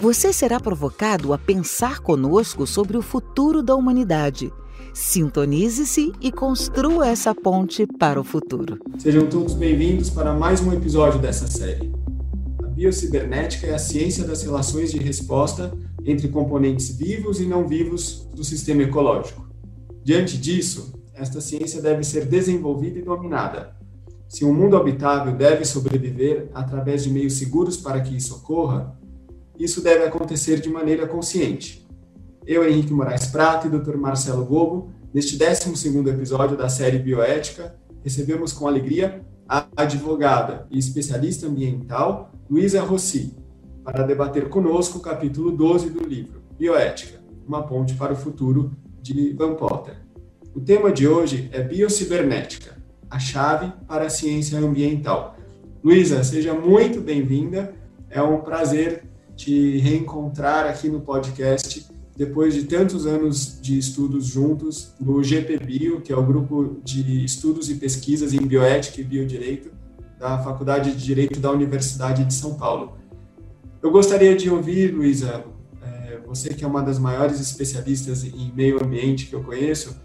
Você será provocado a pensar conosco sobre o futuro da humanidade. Sintonize-se e construa essa ponte para o futuro. Sejam todos bem-vindos para mais um episódio dessa série. A biocibernética é a ciência das relações de resposta entre componentes vivos e não vivos do sistema ecológico. Diante disso, esta ciência deve ser desenvolvida e dominada. Se um mundo habitável deve sobreviver através de meios seguros para que isso ocorra, isso deve acontecer de maneira consciente. Eu, Henrique Moraes Prata e Dr. Marcelo Gobo, neste 12º episódio da série Bioética, recebemos com alegria a advogada e especialista ambiental Luísa Rossi, para debater conosco o capítulo 12 do livro Bioética, uma ponte para o futuro, de Van Potter. O tema de hoje é biocibernética, a chave para a ciência ambiental. Luísa, seja muito bem-vinda. É um prazer te reencontrar aqui no podcast depois de tantos anos de estudos juntos no GPBio, que é o grupo de estudos e pesquisas em bioética e biodireito da Faculdade de Direito da Universidade de São Paulo. Eu gostaria de ouvir, Luísa, é, você que é uma das maiores especialistas em meio ambiente que eu conheço,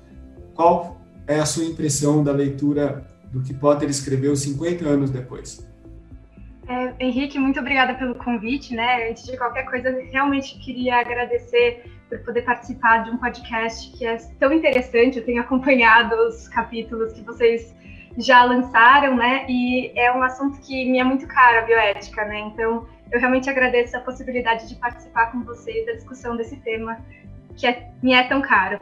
qual é a sua impressão da leitura do que Potter escreveu 50 anos depois? Henrique, muito obrigada pelo convite, né? Antes de qualquer coisa, realmente queria agradecer por poder participar de um podcast que é tão interessante. Eu tenho acompanhado os capítulos que vocês já lançaram, né? E é um assunto que me é muito caro, a bioética, né? Então, eu realmente agradeço a possibilidade de participar com vocês da discussão desse tema que é, me é tão caro.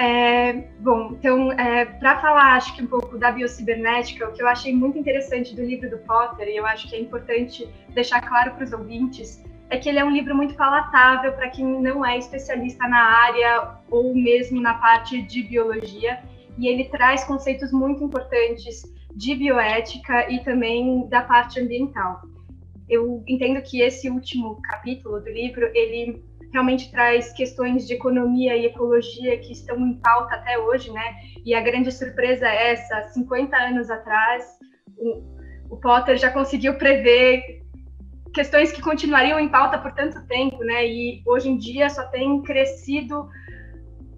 É, bom, então, é, para falar, acho que um pouco da biocibernética, o que eu achei muito interessante do livro do Potter, e eu acho que é importante deixar claro para os ouvintes, é que ele é um livro muito palatável para quem não é especialista na área ou mesmo na parte de biologia, e ele traz conceitos muito importantes de bioética e também da parte ambiental. Eu entendo que esse último capítulo do livro, ele realmente traz questões de economia e ecologia que estão em pauta até hoje, né? E a grande surpresa é essa: 50 anos atrás, o, o Potter já conseguiu prever questões que continuariam em pauta por tanto tempo, né? E hoje em dia só tem crescido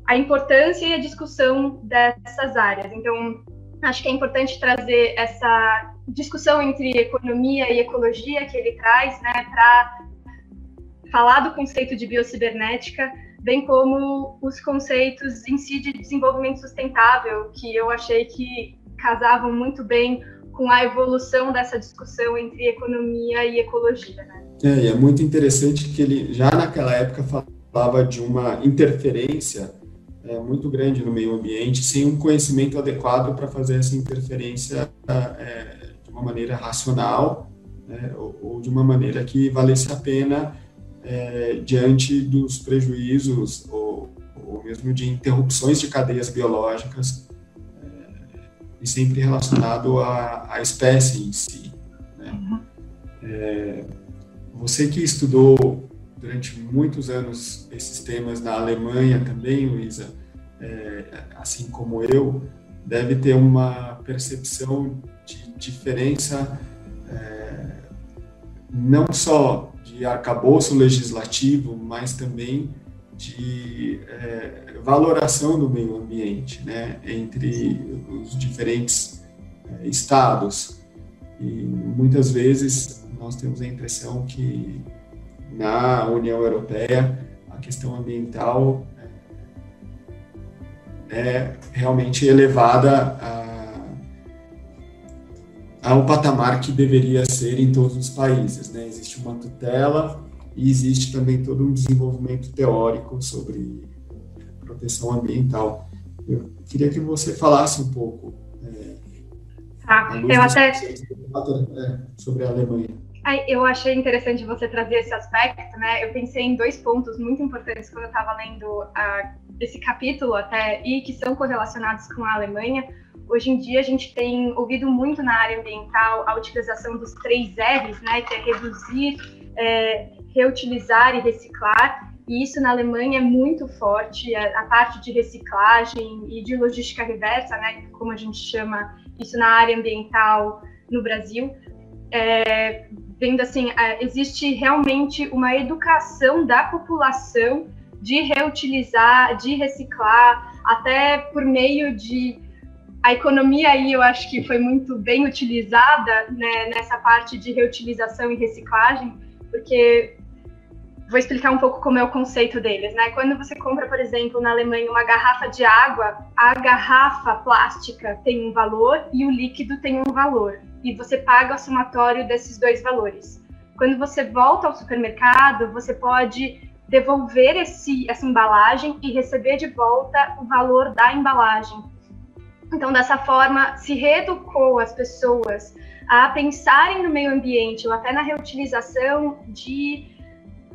a importância e a discussão dessas áreas. Então, acho que é importante trazer essa discussão entre economia e ecologia que ele traz, né, para falar do conceito de biocibernética, bem como os conceitos em si de desenvolvimento sustentável, que eu achei que casavam muito bem com a evolução dessa discussão entre economia e ecologia. Né? É, e é muito interessante que ele já naquela época falava de uma interferência é, muito grande no meio ambiente, sem um conhecimento adequado para fazer essa interferência é, de uma maneira racional né, ou, ou, de uma maneira que valesse a pena é, diante dos prejuízos ou, ou, mesmo de interrupções de cadeias biológicas é, e sempre relacionado à, à espécie em si. Né? Uhum. É, você que estudou durante muitos anos esses temas na Alemanha também, Luísa, é, assim como eu, deve ter uma percepção de diferença é, não só de arcabouço legislativo, mas também de é, valoração do meio ambiente, né, entre os diferentes é, estados. E muitas vezes nós temos a impressão que na União Europeia a questão ambiental é, é realmente elevada a ao patamar que deveria ser em todos os países. Né? Existe uma tutela e existe também todo um desenvolvimento teórico sobre proteção ambiental. Eu queria que você falasse um pouco é, tá, eu até... É, sobre a Alemanha. Eu achei interessante você trazer esse aspecto, né? Eu pensei em dois pontos muito importantes quando eu estava lendo uh, esse capítulo até e que são correlacionados com a Alemanha. Hoje em dia a gente tem ouvido muito na área ambiental a utilização dos três R's, né? Que é reduzir, é, reutilizar e reciclar. E isso na Alemanha é muito forte, a, a parte de reciclagem e de logística reversa, né? Como a gente chama isso na área ambiental no Brasil. É, vendo assim, é, existe realmente uma educação da população de reutilizar, de reciclar, até por meio de a economia aí eu acho que foi muito bem utilizada né, nessa parte de reutilização e reciclagem, porque vou explicar um pouco como é o conceito deles, né? Quando você compra, por exemplo, na Alemanha uma garrafa de água, a garrafa plástica tem um valor e o líquido tem um valor, e você paga o somatório desses dois valores. Quando você volta ao supermercado, você pode devolver esse, essa embalagem e receber de volta o valor da embalagem. Então, dessa forma, se reeducou as pessoas a pensarem no meio ambiente ou até na reutilização de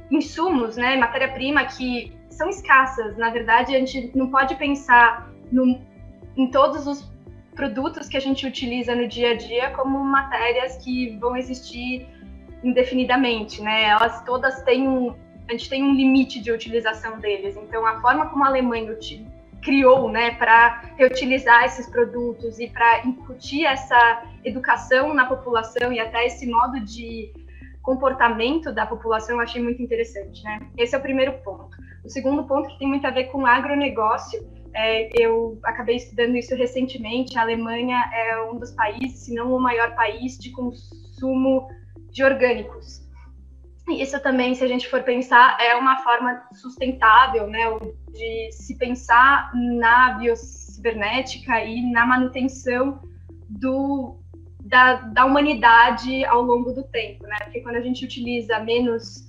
insumos, né, matéria-prima que são escassas. Na verdade, a gente não pode pensar no, em todos os produtos que a gente utiliza no dia a dia como matérias que vão existir indefinidamente, né? Elas todas têm um, a gente tem um limite de utilização deles. Então, a forma como a Alemanha criou, né, para reutilizar esses produtos e para incutir essa educação na população e até esse modo de comportamento da população, eu achei muito interessante, né? Esse é o primeiro ponto. O segundo ponto que tem muito a ver com agronegócio, é, eu acabei estudando isso recentemente. A Alemanha é um dos países, se não o maior país, de consumo de orgânicos. E isso também, se a gente for pensar, é uma forma sustentável, né, de se pensar na biocibernética e na manutenção do, da, da humanidade ao longo do tempo, né? Porque quando a gente utiliza menos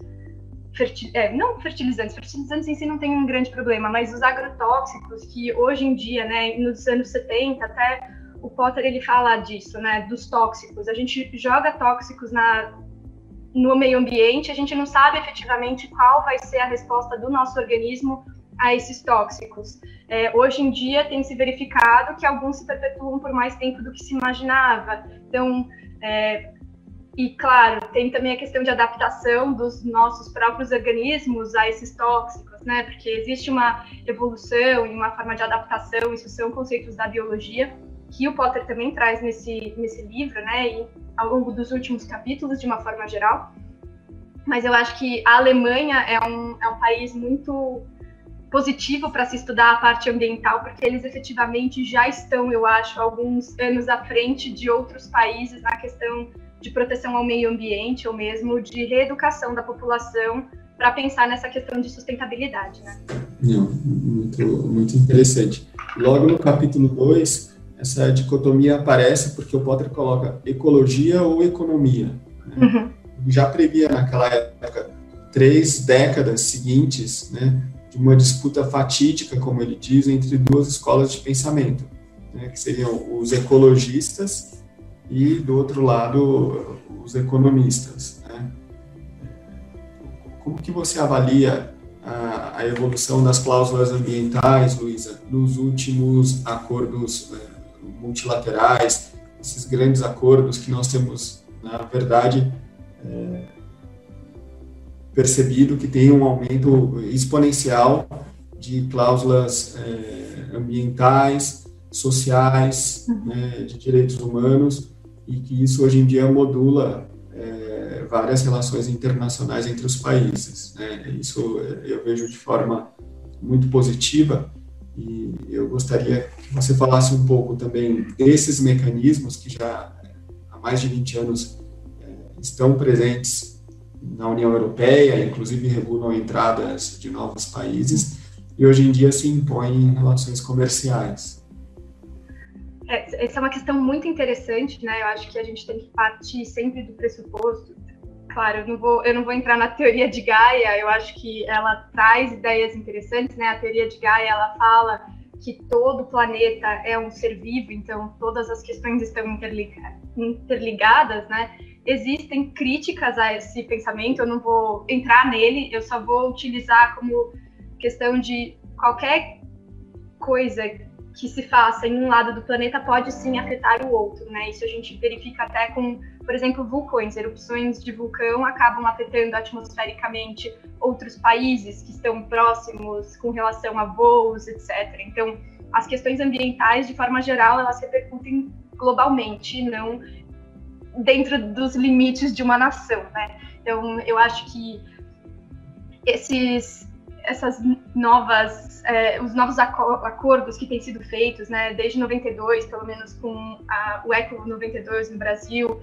é, não fertilizantes, fertilizantes em si não tem um grande problema, mas os agrotóxicos que hoje em dia, né, nos anos 70 até o Potter ele fala disso, né, dos tóxicos. A gente joga tóxicos na no meio ambiente, a gente não sabe efetivamente qual vai ser a resposta do nosso organismo a esses tóxicos. É, hoje em dia tem se verificado que alguns se perpetuam por mais tempo do que se imaginava. Então, é, e claro, tem também a questão de adaptação dos nossos próprios organismos a esses tóxicos, né? Porque existe uma evolução e uma forma de adaptação, isso são conceitos da biologia que o Potter também traz nesse, nesse livro, né, e ao longo dos últimos capítulos, de uma forma geral. Mas eu acho que a Alemanha é um, é um país muito positivo para se estudar a parte ambiental, porque eles efetivamente já estão, eu acho, alguns anos à frente de outros países na questão de proteção ao meio ambiente ou mesmo de reeducação da população para pensar nessa questão de sustentabilidade, né? Não, muito, muito interessante. Logo no capítulo 2, essa dicotomia aparece porque o Potter coloca ecologia ou economia. Né? Uhum. Já previa naquela época três décadas seguintes né, uma disputa fatídica, como ele diz, entre duas escolas de pensamento, né, que seriam os ecologistas e, do outro lado, os economistas. Né? Como que você avalia a, a evolução das cláusulas ambientais, Luísa, nos últimos acordos né, multilaterais, esses grandes acordos que nós temos, na verdade, é, percebido que tem um aumento exponencial de cláusulas é, ambientais, sociais, né, de direitos humanos, e que isso hoje em dia modula é, várias relações internacionais entre os países. Né? Isso eu vejo de forma muito positiva, e eu gostaria que você falasse um pouco também desses mecanismos que já há mais de 20 anos é, estão presentes na União Europeia, inclusive regulam entradas de novos países, e hoje em dia se impõem em relações comerciais. É, essa é uma questão muito interessante, né? Eu acho que a gente tem que partir sempre do pressuposto claro, eu não vou, eu não vou entrar na teoria de Gaia, eu acho que ela traz ideias interessantes, né? A teoria de Gaia, ela fala que todo planeta é um ser vivo, então todas as questões estão interligadas, né? Existem críticas a esse pensamento, eu não vou entrar nele, eu só vou utilizar como questão de qualquer coisa que se faça em um lado do planeta pode sim afetar o outro, né? Isso a gente verifica até com, por exemplo, vulcões. Erupções de vulcão acabam afetando atmosfericamente outros países que estão próximos com relação a voos, etc. Então, as questões ambientais, de forma geral, elas repercutem globalmente, não dentro dos limites de uma nação, né? Então, eu acho que esses essas novas, é, os novos acordos que têm sido feitos, né, desde 92, pelo menos com a, o ECO 92 no Brasil,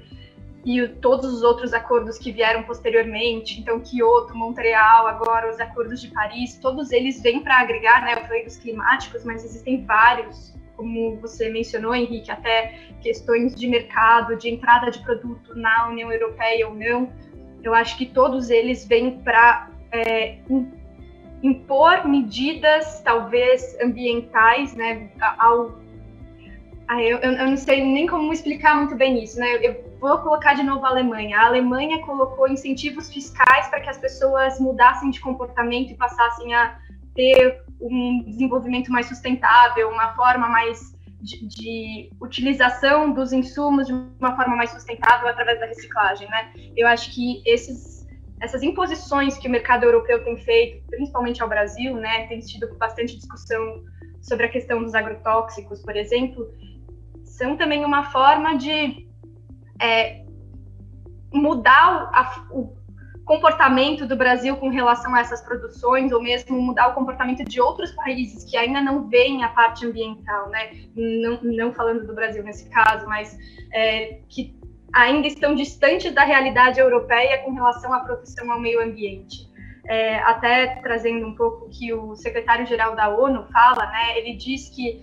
e o, todos os outros acordos que vieram posteriormente, então Kyoto, Montreal, agora os acordos de Paris, todos eles vêm para agregar, né, dos climáticos, mas existem vários, como você mencionou, Henrique, até questões de mercado, de entrada de produto na União Europeia ou não, eu acho que todos eles vêm para é, impor medidas, talvez ambientais, né, ao eu, eu, não sei nem como explicar muito bem isso, né? Eu vou colocar de novo a Alemanha. A Alemanha colocou incentivos fiscais para que as pessoas mudassem de comportamento e passassem a ter um desenvolvimento mais sustentável, uma forma mais de, de, utilização dos insumos de uma forma mais sustentável através da reciclagem, né? Eu acho que esses essas imposições que o mercado europeu tem feito, principalmente ao Brasil, né, tem tido bastante discussão sobre a questão dos agrotóxicos, por exemplo, são também uma forma de é, mudar a, o comportamento do Brasil com relação a essas produções, ou mesmo mudar o comportamento de outros países que ainda não veem a parte ambiental, né? Não, não falando do Brasil nesse caso, mas é, que ainda estão distantes da realidade europeia com relação à proteção ao meio ambiente. É, até trazendo um pouco que o secretário-geral da ONU fala, né, ele diz que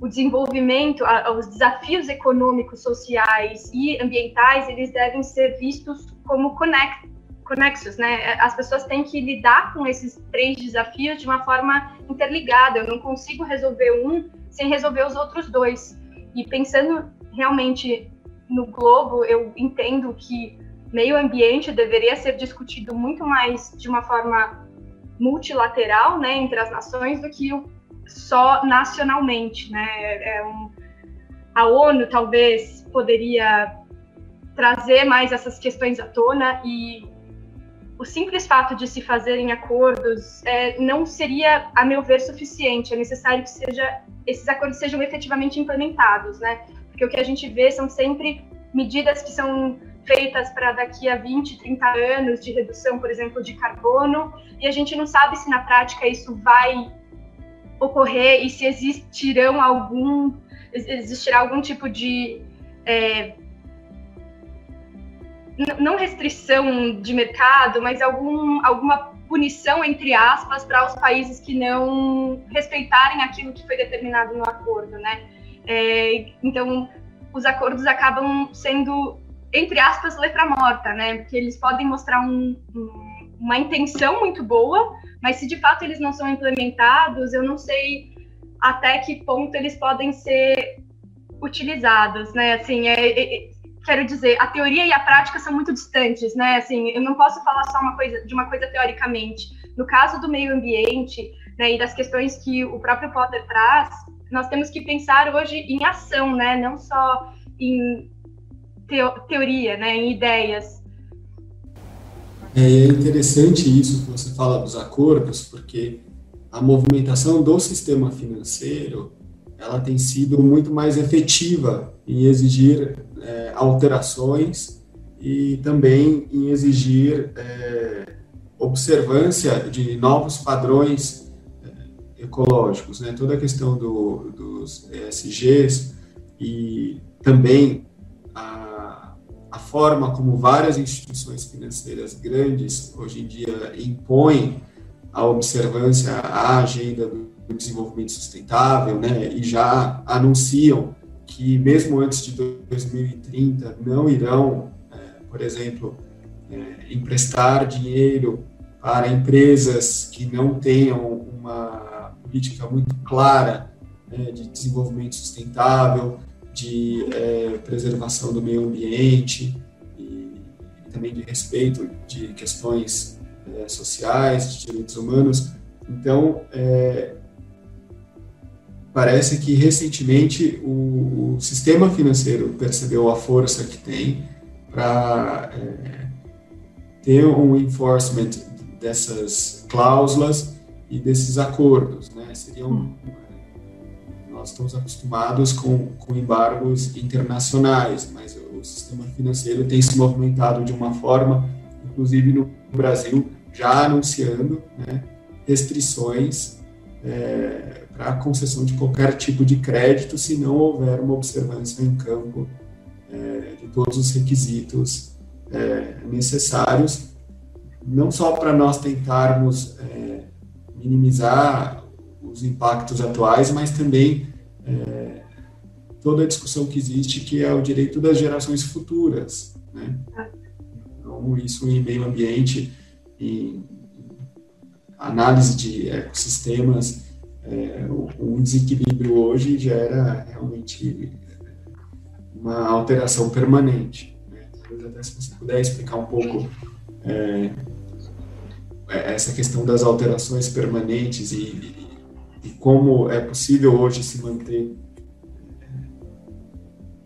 o desenvolvimento, os desafios econômicos, sociais e ambientais, eles devem ser vistos como conect, conexos, né? As pessoas têm que lidar com esses três desafios de uma forma interligada. Eu não consigo resolver um sem resolver os outros dois. E pensando realmente no globo, eu entendo que meio ambiente deveria ser discutido muito mais de uma forma multilateral, né, entre as nações, do que só nacionalmente, né? É um, a ONU talvez poderia trazer mais essas questões à tona e o simples fato de se fazerem acordos é, não seria, a meu ver, suficiente. É necessário que seja, esses acordos sejam efetivamente implementados, né? porque o que a gente vê são sempre medidas que são feitas para daqui a 20, 30 anos de redução, por exemplo, de carbono, e a gente não sabe se na prática isso vai ocorrer e se existirão algum existirá algum tipo de é, não restrição de mercado, mas algum, alguma punição, entre aspas, para os países que não respeitarem aquilo que foi determinado no acordo, né? É, então, os acordos acabam sendo, entre aspas, letra morta, né? Porque eles podem mostrar um, um, uma intenção muito boa, mas se de fato eles não são implementados, eu não sei até que ponto eles podem ser utilizados, né? Assim, é, é, quero dizer, a teoria e a prática são muito distantes, né? Assim, eu não posso falar só uma coisa de uma coisa teoricamente. No caso do meio ambiente, né, e das questões que o próprio Potter traz, nós temos que pensar hoje em ação, né? Não só em teo teoria, né? Em ideias. É interessante isso que você fala dos acordos, porque a movimentação do sistema financeiro ela tem sido muito mais efetiva em exigir é, alterações e também em exigir é, observância de novos padrões ecológicos, né? Toda a questão do, dos ESGs e também a, a forma como várias instituições financeiras grandes hoje em dia impõem a observância à agenda do desenvolvimento sustentável, né? E já anunciam que mesmo antes de 2030 não irão, é, por exemplo, é, emprestar dinheiro para empresas que não tenham uma política muito clara né, de desenvolvimento sustentável, de é, preservação do meio ambiente. E, também de respeito de questões é, sociais, de direitos humanos. Então, é, parece que recentemente o, o, sistema financeiro percebeu a força que tem para é, ter um enforcement dessas cláusulas e desses acordos, né? Seriam nós estamos acostumados com, com embargos internacionais, mas o sistema financeiro tem se movimentado de uma forma, inclusive no Brasil, já anunciando né, restrições é, a concessão de qualquer tipo de crédito se não houver uma observância em campo é, de todos os requisitos é, necessários, não só para nós tentarmos é, minimizar os impactos atuais, mas também é, toda a discussão que existe, que é o direito das gerações futuras. Né? Então, isso em meio ambiente, em análise de ecossistemas, é, desequilíbrio hoje gera realmente uma alteração permanente. Né? Talvez até se você puder explicar um pouco é, essa questão das alterações permanentes e, e como é possível hoje se manter,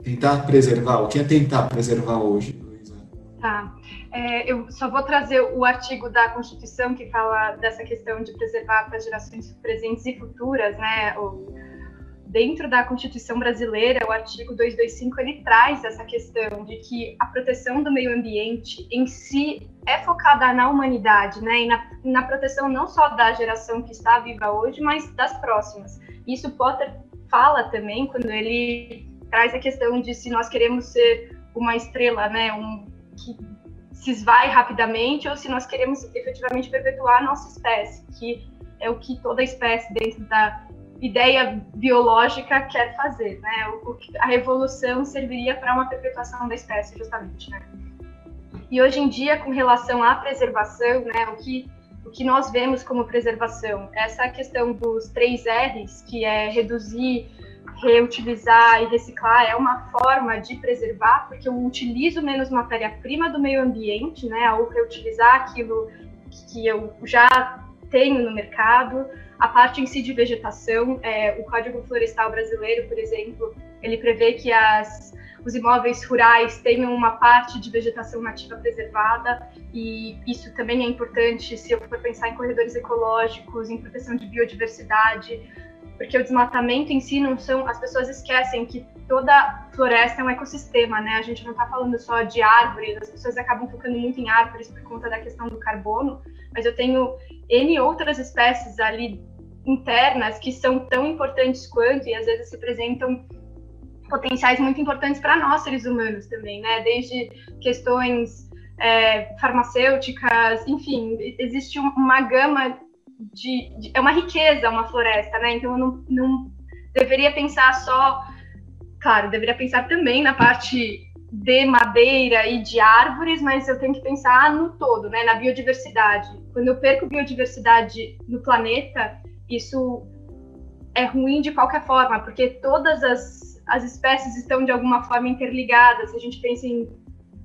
tentar preservar, o que é tentar preservar hoje, Luísa? Tá. É, eu só vou trazer o artigo da Constituição que fala dessa questão de preservar para gerações presentes e futuras, né? O, dentro da Constituição brasileira, o artigo 225 ele traz essa questão de que a proteção do meio ambiente em si é focada na humanidade, né, e na, na proteção não só da geração que está viva hoje, mas das próximas. Isso Potter fala também quando ele traz a questão de se nós queremos ser uma estrela, né, um que se esvai rapidamente, ou se nós queremos efetivamente perpetuar a nossa espécie, que é o que toda espécie dentro da ideia biológica quer fazer, né? O, a revolução serviria para uma perpetuação da espécie, justamente, né? E hoje em dia, com relação à preservação, né, o que o que nós vemos como preservação, essa questão dos três R's, que é reduzir, reutilizar e reciclar, é uma forma de preservar, porque eu utilizo menos matéria-prima do meio ambiente, né, ao reutilizar aquilo que eu já tenho no mercado, a parte em si de vegetação, é, o Código Florestal Brasileiro, por exemplo, ele prevê que as, os imóveis rurais tenham uma parte de vegetação nativa preservada, e isso também é importante se eu for pensar em corredores ecológicos, em proteção de biodiversidade, porque o desmatamento em si não são. As pessoas esquecem que toda floresta é um ecossistema, né? A gente não está falando só de árvores, as pessoas acabam focando muito em árvores por conta da questão do carbono, mas eu tenho N outras espécies ali internas que são tão importantes quanto e às vezes representam potenciais muito importantes para nós seres humanos também, né? Desde questões é, farmacêuticas, enfim, existe uma gama de, de, é uma riqueza uma floresta, né? Então eu não, não deveria pensar só, claro, deveria pensar também na parte de madeira e de árvores, mas eu tenho que pensar no todo, né? Na biodiversidade. Quando eu perco biodiversidade no planeta, isso é ruim de qualquer forma, porque todas as, as espécies estão de alguma forma interligadas. Se a gente pensa em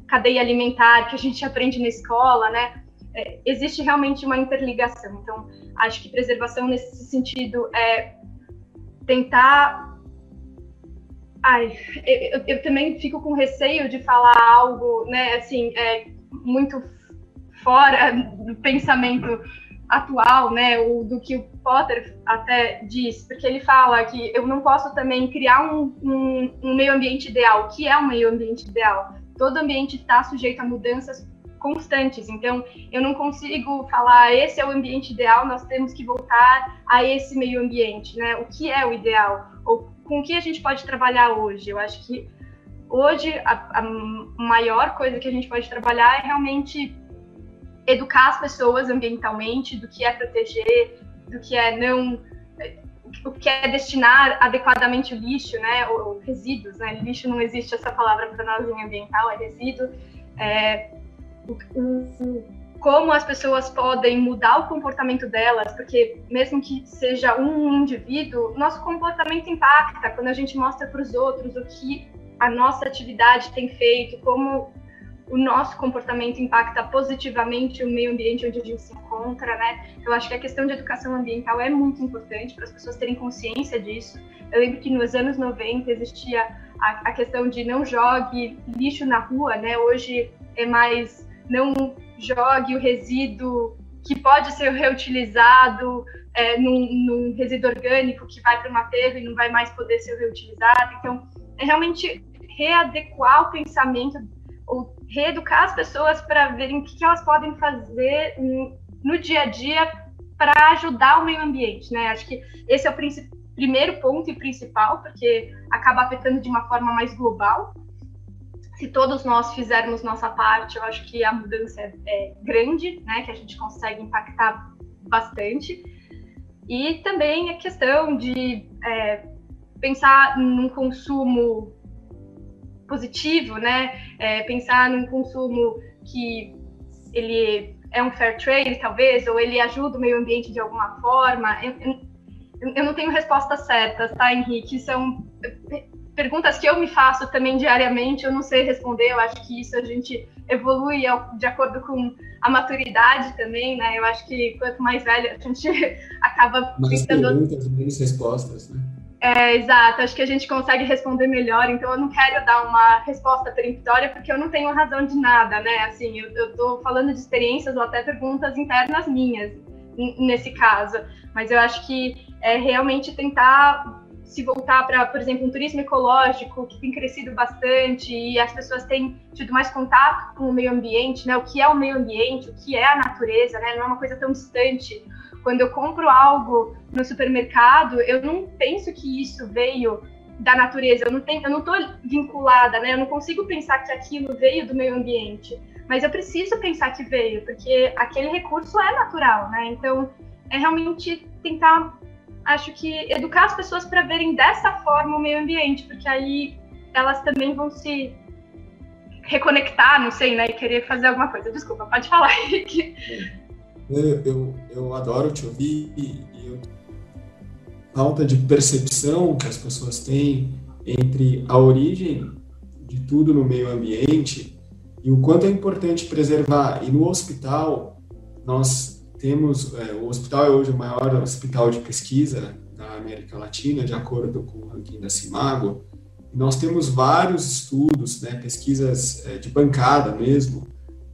cadeia alimentar, que a gente aprende na escola, né? É, existe realmente uma interligação. Então, acho que preservação nesse sentido é tentar. Ai, eu, eu também fico com receio de falar algo, né? Assim, é, muito fora do pensamento atual, né, o, do que o Potter até diz, porque ele fala que eu não posso também criar um, um, um meio ambiente ideal. O que é um meio ambiente ideal? Todo ambiente está sujeito a mudanças constantes, então eu não consigo falar esse é o ambiente ideal, nós temos que voltar a esse meio ambiente, né? O que é o ideal? Ou com o que a gente pode trabalhar hoje? Eu acho que hoje a, a maior coisa que a gente pode trabalhar é realmente educar as pessoas ambientalmente do que é proteger, do que é não o que é destinar adequadamente o lixo, né, ou, resíduos, né, lixo não existe essa palavra para nós em ambiental, é resíduo, é, como as pessoas podem mudar o comportamento delas, porque mesmo que seja um indivíduo, nosso comportamento impacta quando a gente mostra para os outros o que a nossa atividade tem feito, como o nosso comportamento impacta positivamente o meio ambiente onde a gente se encontra, né? Eu acho que a questão de educação ambiental é muito importante para as pessoas terem consciência disso. Eu lembro que nos anos 90 existia a, a questão de não jogue lixo na rua, né? Hoje é mais não jogue o resíduo que pode ser reutilizado é, num, num, resíduo orgânico que vai para o aterro e não vai mais poder ser reutilizado. Então, é realmente readequar o pensamento ou reeducar as pessoas para verem o que, elas podem fazer no dia a dia para ajudar o meio ambiente, né? Acho que esse é o primeiro ponto e principal, porque acaba afetando de uma forma mais global. Se todos nós fizermos nossa parte, eu acho que a mudança é, é grande, né? Que a gente consegue impactar bastante. E também a questão de é, pensar num consumo positivo, né? É, pensar num consumo que ele é um fair trade, talvez, ou ele ajuda o meio ambiente de alguma forma. Eu, eu, eu não tenho respostas certas, tá, Henrique? São perguntas que eu me faço também diariamente, eu não sei responder, eu acho que isso a gente evolui de acordo com a maturidade também, né? Eu acho que quanto mais velho a gente acaba mais perguntas, menos respostas, né? É, exato, acho que a gente consegue responder melhor, então eu não quero dar uma resposta peremptória porque eu não tenho razão de nada, né? Assim, eu, estou falando de experiências ou até perguntas internas minhas nesse caso, mas eu acho que é realmente tentar se voltar para, por exemplo, um turismo ecológico que tem crescido bastante e as pessoas têm tido mais contato com o meio ambiente, né? O que é o meio ambiente, o que é a natureza, né? Não é uma coisa tão distante quando eu compro algo no supermercado, eu não penso que isso veio da natureza, eu não tenho, eu não estou vinculada, né? Eu não consigo pensar que aquilo veio do meio ambiente, mas eu preciso pensar que veio, porque aquele recurso é natural, né? Então, é realmente tentar, acho que educar as pessoas para verem dessa forma o meio ambiente, porque aí elas também vão se reconectar, não sei, né? E querer fazer alguma coisa. Desculpa, pode falar, Henrique. Eu, eu, eu adoro te ouvir e, eu, falta de percepção que as pessoas têm entre a origem de tudo no meio ambiente e o quanto é importante preservar. E no hospital, nós temos, é, o hospital é hoje o maior hospital de pesquisa da América Latina, de acordo com o ranking da Cimago, nós temos vários estudos, né, pesquisas é, de bancada mesmo,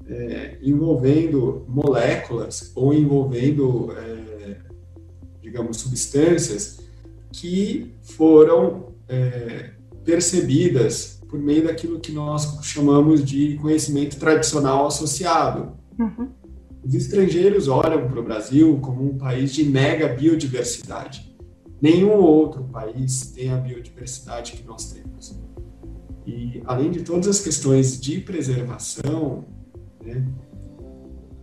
é, envolvendo moléculas ou envolvendo, é, digamos, substâncias que foram é, percebidas por meio daquilo que nós chamamos de conhecimento tradicional associado. Uhum. Os estrangeiros olham para o Brasil como um país de mega biodiversidade. Nenhum outro país tem a biodiversidade que nós temos. E, além de todas as questões de preservação, né?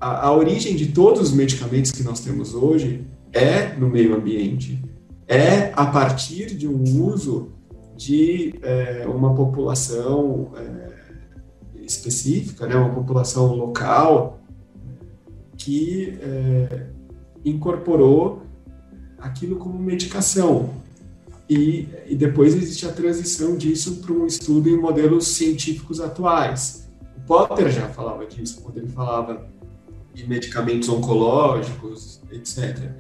A, a origem de todos os medicamentos que nós temos hoje é no meio ambiente, é a partir de um uso de é, uma população é, específica, né, uma população local que é, incorporou aquilo como medicação. E, e depois existe a transição disso para um estudo em modelos científicos atuais. Potter já falava disso, quando ele falava de medicamentos oncológicos, etc.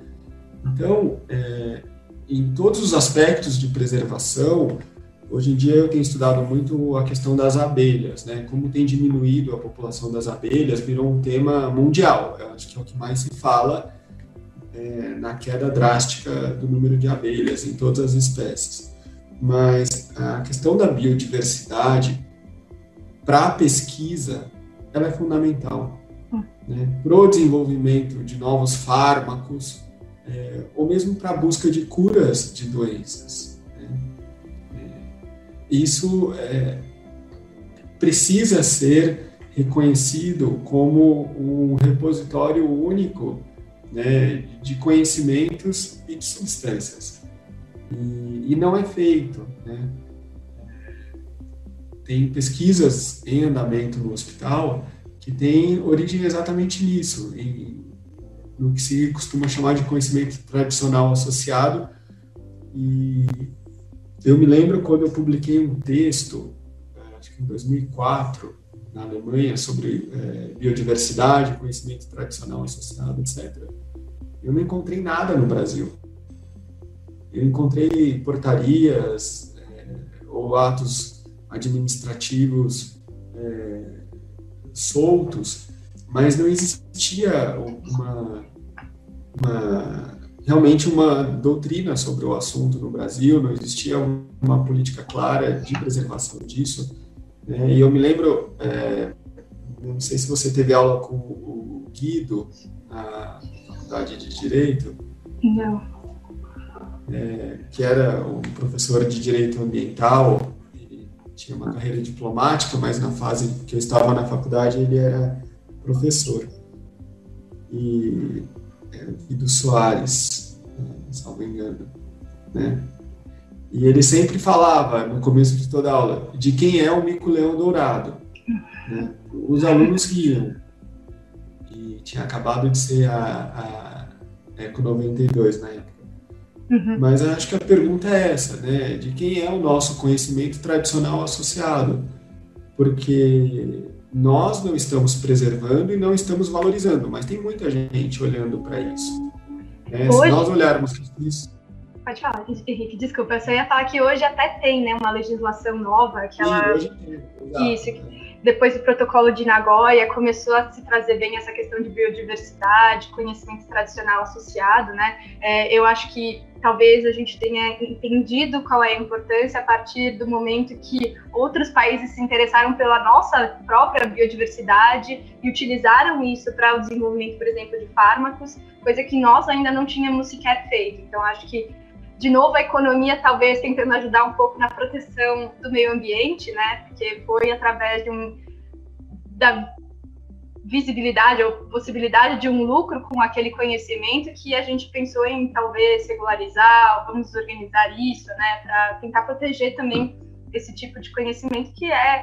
Então, é, em todos os aspectos de preservação, hoje em dia eu tenho estudado muito a questão das abelhas, né? Como tem diminuído a população das abelhas, virou um tema mundial. Eu acho que é o que mais se fala é, na queda drástica do número de abelhas em todas as espécies. Mas a questão da biodiversidade para a pesquisa, ela é fundamental. Hum. Né? Para o desenvolvimento de novos fármacos, é, ou mesmo para a busca de curas de doenças. Isso é, precisa ser reconhecido como um repositório único né, de conhecimentos e de substâncias. E, e não é feito. Né? tem pesquisas em andamento no hospital que têm origem exatamente nisso, em, no que se costuma chamar de conhecimento tradicional associado. E eu me lembro quando eu publiquei um texto, acho que em 2004, na Alemanha sobre é, biodiversidade, conhecimento tradicional associado, etc. Eu não encontrei nada no Brasil. Eu encontrei portarias é, ou atos administrativos é, soltos, mas não existia uma, uma, realmente uma doutrina sobre o assunto no Brasil, não existia uma política clara de preservação disso. Né? E eu me lembro, é, não sei se você teve aula com o Guido na faculdade de Direito. Não é, que era um professor de direito ambiental, tinha uma carreira diplomática, mas na fase que eu estava na faculdade ele era professor. E é, Guido Soares, é, salvo engano, né? E ele sempre falava, no começo de toda aula, de quem é o mico-leão dourado. Né? Os alunos riam. E tinha acabado de ser a, a Eco 92 na época. Uhum. Mas acho que a pergunta é essa, né? De quem é o nosso conhecimento tradicional associado? Porque nós não estamos preservando e não estamos valorizando, mas tem muita gente olhando para isso. Né? Se nós olharmos isso. Pode falar, Henrique, desculpa, eu só ia falar que hoje até tem né, uma legislação nova que ela. Sim, hoje tem, Isso, depois do protocolo de Nagoya, começou a se trazer bem essa questão de biodiversidade, conhecimento tradicional associado, né? É, eu acho que talvez a gente tenha entendido qual é a importância a partir do momento que outros países se interessaram pela nossa própria biodiversidade e utilizaram isso para o desenvolvimento, por exemplo, de fármacos, coisa que nós ainda não tínhamos sequer feito. Então, acho que de novo a economia talvez tentando ajudar um pouco na proteção do meio ambiente, né? Porque foi através de um da visibilidade ou possibilidade de um lucro com aquele conhecimento que a gente pensou em talvez regularizar, vamos organizar isso, né, para tentar proteger também esse tipo de conhecimento que é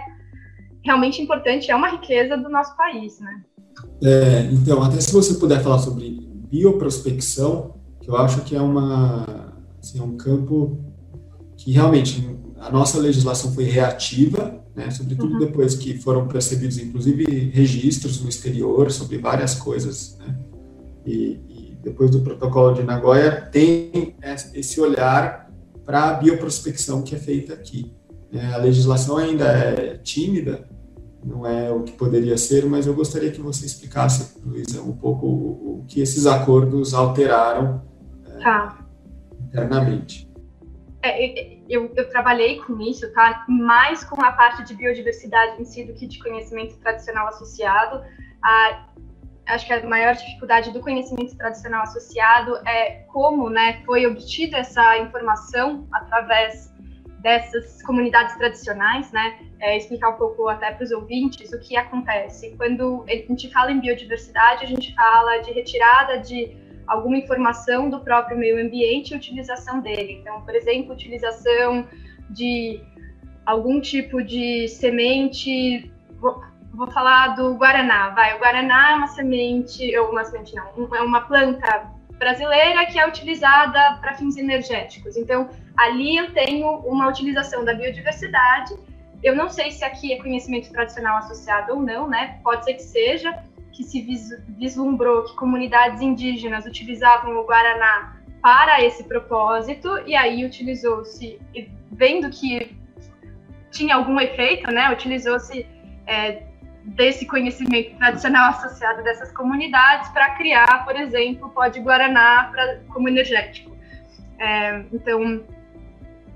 realmente importante, é uma riqueza do nosso país, né? É, então, até se você puder falar sobre bioprospecção, que eu acho que é uma Assim, é um campo que realmente a nossa legislação foi reativa, né, sobretudo uhum. depois que foram percebidos, inclusive, registros no exterior sobre várias coisas, né, e, e depois do protocolo de Nagoya tem esse olhar para a bioprospecção que é feita aqui. É, a legislação ainda é tímida, não é o que poderia ser, mas eu gostaria que você explicasse, Luísa, um pouco o, o que esses acordos alteraram tá internamente. É, eu, eu, trabalhei com isso, tá? Mais com a parte de biodiversidade em si do que de conhecimento tradicional associado. A, acho que a maior dificuldade do conhecimento tradicional associado é como, né, foi obtida essa informação através dessas comunidades tradicionais, né? É, explicar um pouco até para os ouvintes o que acontece quando a gente fala em biodiversidade, a gente fala de retirada de alguma informação do próprio meio ambiente e utilização dele. Então, por exemplo, utilização de algum tipo de semente. Vou, vou falar do guaraná. Vai, o guaraná é uma semente, ou uma semente não, é uma planta brasileira que é utilizada para fins energéticos. Então, ali eu tenho uma utilização da biodiversidade. Eu não sei se aqui é conhecimento tradicional associado ou não, né? Pode ser que seja, que se vislumbrou que comunidades indígenas utilizavam o Guaraná para esse propósito, e aí utilizou-se, vendo que tinha algum efeito, né, utilizou-se é, desse conhecimento tradicional associado dessas comunidades para criar, por exemplo, o pó de Guaraná pra, como energético. É, então,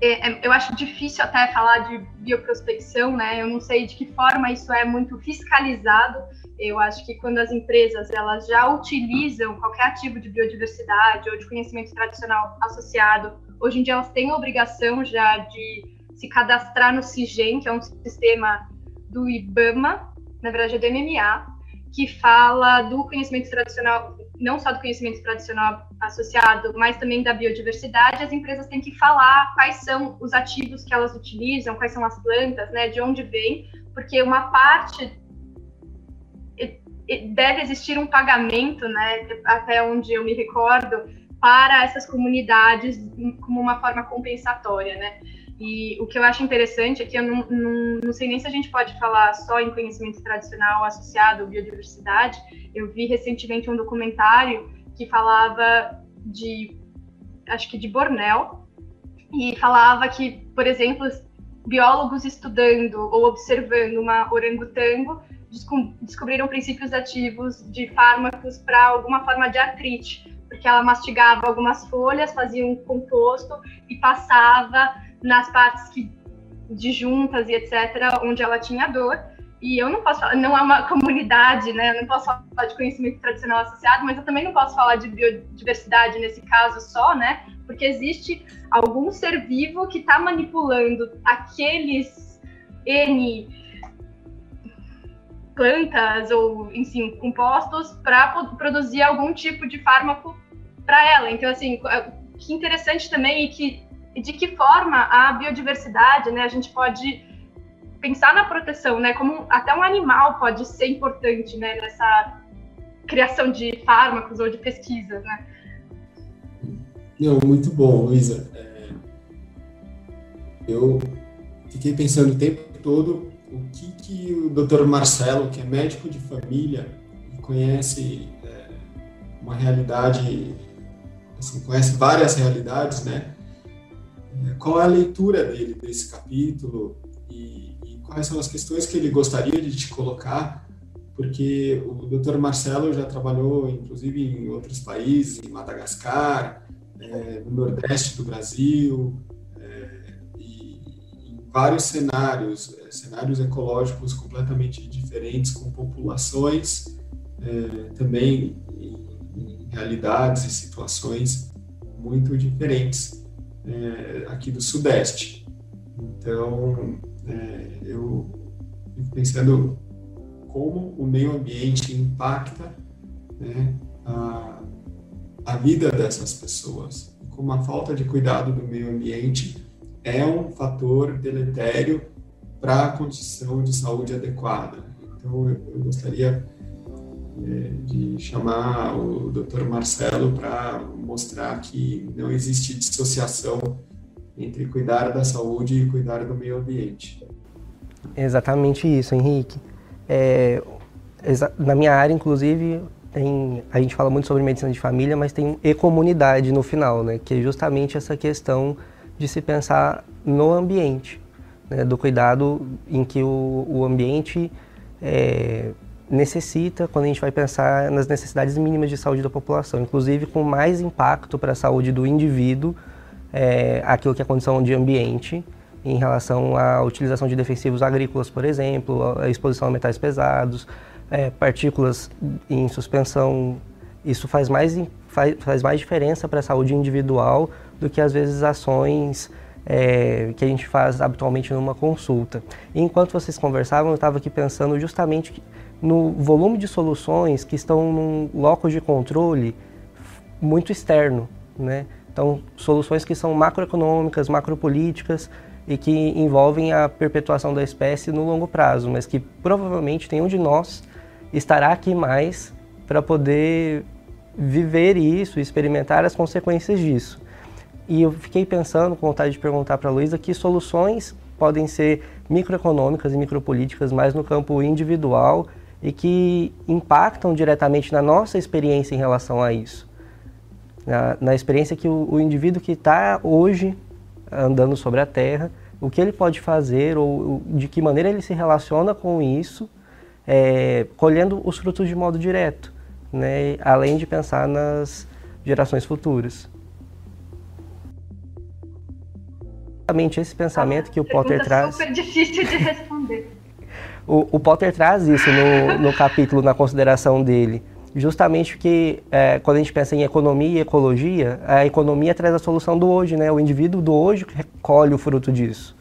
é, é, eu acho difícil até falar de bioprospecção, né? Eu não sei de que forma isso é muito fiscalizado. Eu acho que quando as empresas elas já utilizam qualquer ativo de biodiversidade ou de conhecimento tradicional associado, hoje em dia elas têm a obrigação já de se cadastrar no CIGEM, que é um sistema do IBAMA, na verdade é do MMA, que fala do conhecimento tradicional não só do conhecimento tradicional associado, mas também da biodiversidade, as empresas têm que falar quais são os ativos que elas utilizam, quais são as plantas, né, de onde vem, porque uma parte deve existir um pagamento, né, até onde eu me recordo, para essas comunidades como uma forma compensatória, né? E o que eu acho interessante é que eu não, não, não, sei nem se a gente pode falar só em conhecimento tradicional associado à biodiversidade. Eu vi recentemente um documentário que falava de, acho que de Bornel, e falava que, por exemplo, biólogos estudando ou observando uma orangotango descobriram princípios ativos de fármacos para alguma forma de artrite, porque ela mastigava algumas folhas, fazia um composto e passava nas partes que, de juntas e etc., onde ela tinha dor. E eu não posso falar, não é uma comunidade, né? Eu não posso falar de conhecimento tradicional associado, mas eu também não posso falar de biodiversidade nesse caso só, né? Porque existe algum ser vivo que está manipulando aqueles N plantas ou, enfim, compostos para produzir algum tipo de fármaco para ela. Então, assim, que interessante também e que de que forma a biodiversidade, né, a gente pode pensar na proteção, né, como até um animal pode ser importante, né, nessa criação de fármacos ou de pesquisas, né? Não, muito bom, Luísa. É, eu fiquei pensando o tempo todo o que, que o Dr. Marcelo, que é médico de família conhece é, uma realidade, assim, conhece várias realidades, né? É, qual é a leitura dele desse capítulo e, e, quais são as questões que ele gostaria de te colocar, porque o Dr. Marcelo já trabalhou, inclusive, em outros países, em Madagascar, é, no Nordeste do Brasil, vários cenários, é, cenários ecológicos completamente diferentes, com populações é, também em, em, realidades e situações muito diferentes é, aqui do Sudeste. Então, é, eu fico pensando como o meio ambiente impacta né, a, a vida dessas pessoas, como a falta de cuidado do meio ambiente é um fator deletério para a condição de saúde adequada. Então, eu, gostaria é, de chamar o Dr. Marcelo para mostrar que não existe dissociação entre cuidar da saúde e cuidar do meio ambiente. Exatamente isso, Henrique. É, na minha área, inclusive, tem, a gente fala muito sobre medicina de família, mas tem e-comunidade no final, né? Que é justamente essa questão de se pensar no ambiente, né, do cuidado em que o, o ambiente é, necessita quando a gente vai pensar nas necessidades mínimas de saúde da população, inclusive com mais impacto para a saúde do indivíduo, é, aquilo que é a condição de ambiente, em relação à utilização de defensivos agrícolas, por exemplo, a exposição a metais pesados, é, partículas em suspensão. Isso faz mais, faz, faz mais diferença para a saúde individual do que às vezes ações é, que a gente faz habitualmente numa consulta. E enquanto vocês conversavam, eu estava aqui pensando justamente no volume de soluções que estão num locus de controle muito externo, né? Então, soluções que são macroeconômicas, macropolíticas e que envolvem a perpetuação da espécie no longo prazo, mas que provavelmente nenhum de nós estará aqui mais para poder viver isso, experimentar as consequências disso. E eu fiquei pensando, com vontade de perguntar para a Luísa, que soluções podem ser microeconômicas e micropolíticas mais no campo individual e que impactam diretamente na nossa experiência em relação a isso. Na, na experiência que o, o indivíduo que está hoje andando sobre a Terra, o que ele pode fazer ou de que maneira ele se relaciona com isso, é, colhendo os frutos de modo direto, né? além de pensar nas gerações futuras. Exatamente esse pensamento ah, que o Potter traz. super difícil de responder. o, o, Potter traz isso no, no capítulo, na consideração dele. Justamente porque é, quando a gente pensa em economia e ecologia, a economia traz a solução do hoje, né? O indivíduo do hoje recolhe o fruto disso.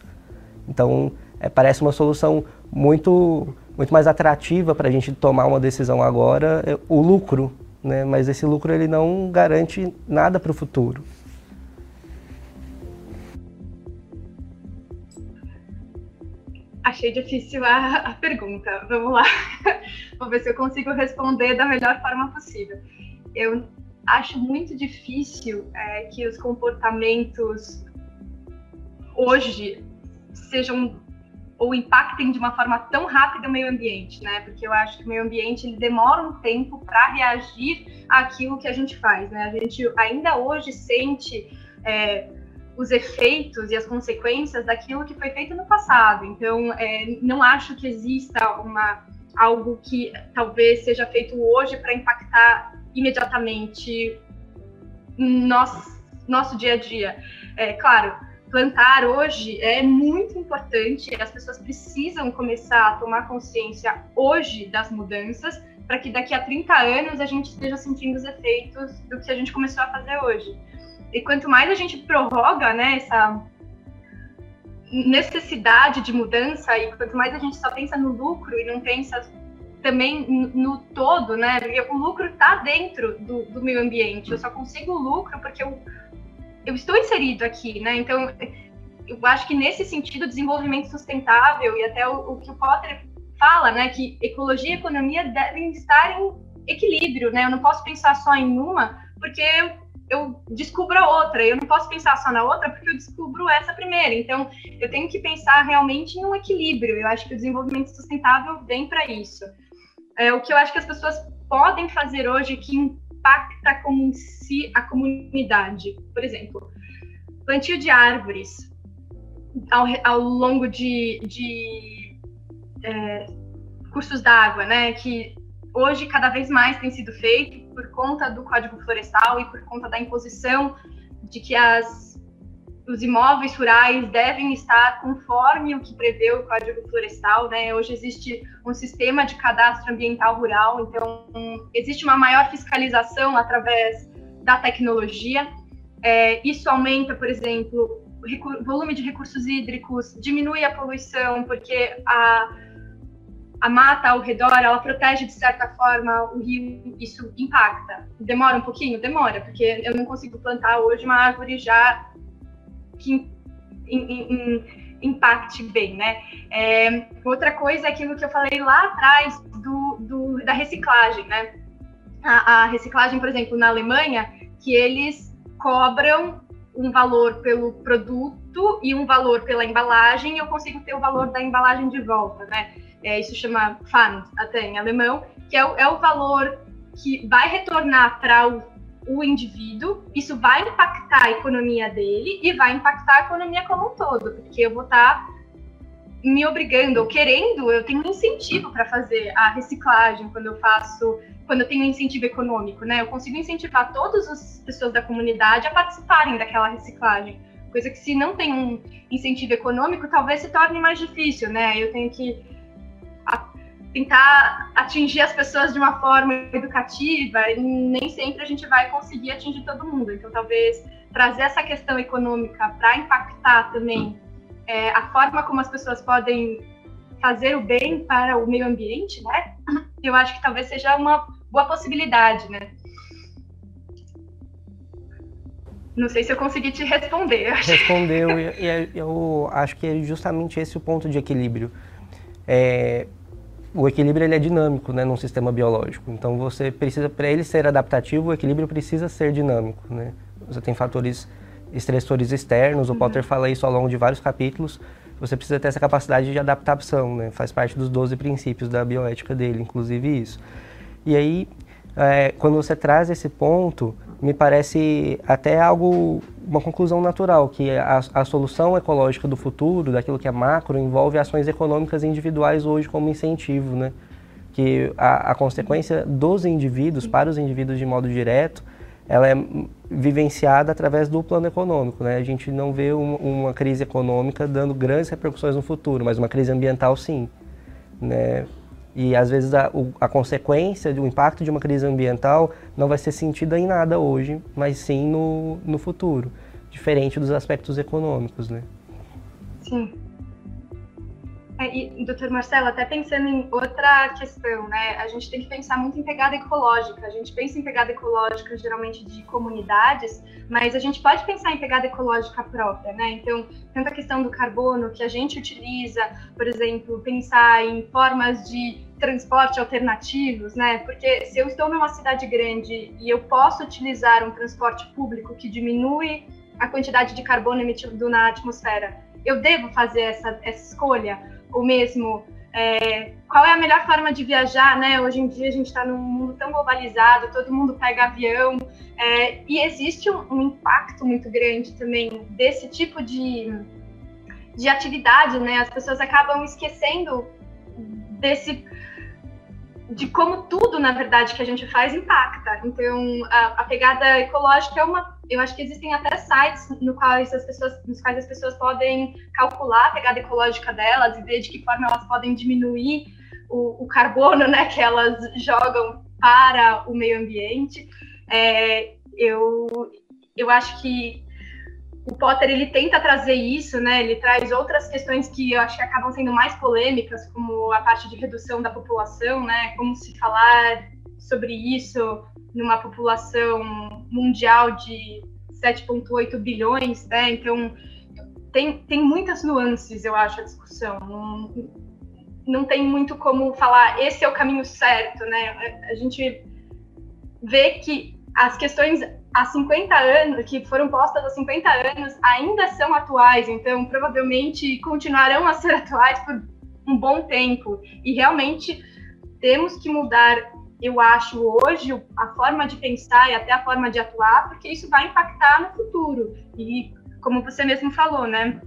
Então, é, parece uma solução muito, muito mais atrativa para a gente tomar uma decisão agora, é, o lucro, né? Mas esse lucro ele não garante nada para o futuro. Achei difícil a, a pergunta. Vamos lá. Vou ver se eu consigo responder da melhor forma possível. Eu acho muito difícil é, que os comportamentos hoje sejam ou impactem de uma forma tão rápida o meio ambiente, né? Porque eu acho que o meio ambiente ele demora um tempo para reagir àquilo que a gente faz, né? A gente ainda hoje sente é, os efeitos e as consequências daquilo que foi feito no passado. Então, é, não acho que exista uma algo que talvez seja feito hoje para impactar imediatamente nosso, nosso dia a dia. É claro, plantar hoje é muito importante, as pessoas precisam começar a tomar consciência hoje das mudanças, para que daqui a 30 anos a gente esteja sentindo os efeitos do que a gente começou a fazer hoje. E quanto mais a gente prorroga né, essa necessidade de mudança, e quanto mais a gente só pensa no lucro e não pensa também no todo, né? Porque o lucro está dentro do, do meio ambiente. Eu só consigo lucro porque eu eu estou inserido aqui, né? Então, eu acho que nesse sentido, desenvolvimento sustentável e até o, o que o Potter fala, né, que ecologia e economia devem estar em equilíbrio, né? Eu não posso pensar só em uma, porque eu descubro a outra. Eu não posso pensar só na outra, porque eu descubro essa primeira. Então, eu tenho que pensar realmente em um equilíbrio. Eu acho que o desenvolvimento sustentável vem para isso. É, o que eu acho que as pessoas podem fazer hoje que impacta como si a comunidade. Por exemplo, plantio de árvores ao, ao longo de, de é, cursos d'água, né? Que hoje cada vez mais tem sido feito por conta do Código Florestal e por conta da imposição de que as os imóveis rurais devem estar conforme o que prevê o Código Florestal, né? Hoje existe um sistema de cadastro ambiental rural, então existe uma maior fiscalização através da tecnologia. É, isso aumenta, por exemplo, o volume de recursos hídricos, diminui a poluição, porque a, a mata ao redor, ela protege de certa forma o rio, isso impacta. Demora um pouquinho? Demora, porque eu não consigo plantar hoje uma árvore já que impacte bem, né? É, outra coisa é aquilo que eu falei lá atrás do, do da reciclagem, né? A, a, reciclagem, por exemplo, na Alemanha, que eles cobram um valor pelo produto e um valor pela embalagem, eu consigo ter o valor da embalagem de volta, né? É, isso chama Pfand, até em alemão, que é o, é o valor que vai retornar para o o indivíduo, isso vai impactar a economia dele e vai impactar a economia como um todo, porque eu vou estar tá me obrigando ou querendo, eu tenho um incentivo para fazer a reciclagem quando eu faço, quando eu tenho um incentivo econômico, né? Eu consigo incentivar todas as pessoas da comunidade a participarem daquela reciclagem. Coisa que se não tem um incentivo econômico, talvez se torne mais difícil, né? Eu tenho que tentar atingir as pessoas de uma forma educativa e nem sempre a gente vai conseguir atingir todo mundo. Então, talvez trazer essa questão econômica para impactar também é, a forma como as pessoas podem fazer o bem para o meio ambiente, né? Eu acho que talvez seja uma boa possibilidade, né? Não sei se eu consegui te responder. Respondeu, e eu acho que é justamente esse o ponto de equilíbrio. É, o equilíbrio ele é dinâmico, né, num sistema biológico. Então você precisa, para ele ser adaptativo, o equilíbrio precisa ser dinâmico, né? Você tem fatores estressores externos, o uhum. Potter fala isso ao longo de vários capítulos. Você precisa ter essa capacidade de adaptação, né? Faz parte dos 12 princípios da bioética dele, inclusive isso. E aí, é, quando você traz esse ponto, me parece até algo, uma conclusão natural, que a, a, solução ecológica do futuro, daquilo que é macro, envolve ações econômicas individuais hoje como incentivo, né? Que a, a consequência dos indivíduos, para os indivíduos de modo direto, ela é vivenciada através do plano econômico, né? A gente não vê um, uma crise econômica dando grandes repercussões no futuro, mas uma crise ambiental sim, né? E às vezes a, a consequência, o impacto de uma crise ambiental não vai ser sentida em nada hoje, mas sim no, no futuro, diferente dos aspectos econômicos, né? Sim. É, e, doutor Marcelo, até pensando em outra questão, né? A gente tem que pensar muito em pegada ecológica. A gente pensa em pegada ecológica geralmente de comunidades, mas a gente pode pensar em pegada ecológica própria, né? Então, tanto a questão do carbono que a gente utiliza, por exemplo, pensar em formas de transporte alternativos, né? Porque se eu estou numa cidade grande e eu posso utilizar um transporte público que diminui a quantidade de carbono emitido na atmosfera eu devo fazer essa, essa escolha? Ou mesmo, é, qual é a melhor forma de viajar, né? Hoje em dia a gente está num mundo tão globalizado, todo mundo pega avião, é, e existe um, um, impacto muito grande também desse tipo de, de atividade, né? As pessoas acabam esquecendo desse de como tudo, na verdade, que a gente faz impacta. Então, a, a, pegada ecológica é uma. Eu acho que existem até sites no quais as pessoas, nos quais as pessoas podem calcular a pegada ecológica delas e ver de que forma elas podem diminuir o, o carbono né, que elas jogam para o meio ambiente. É, eu, eu acho que o Potter ele tenta trazer isso, né? Ele traz outras questões que eu acho que acabam sendo mais polêmicas, como a parte de redução da população, né? Como se falar sobre isso numa população mundial de 7,8 bilhões, né? Então tem, tem muitas nuances, eu acho, a discussão. Não, não tem muito como falar esse é o caminho certo, né? A gente vê que as questões há 50 anos, que foram postas há 50 anos, ainda são atuais, então provavelmente continuarão a ser atuais por um bom tempo. E realmente temos que mudar, eu acho, hoje, a forma de pensar e até a forma de atuar, porque isso vai impactar no futuro. E como você mesmo falou, né?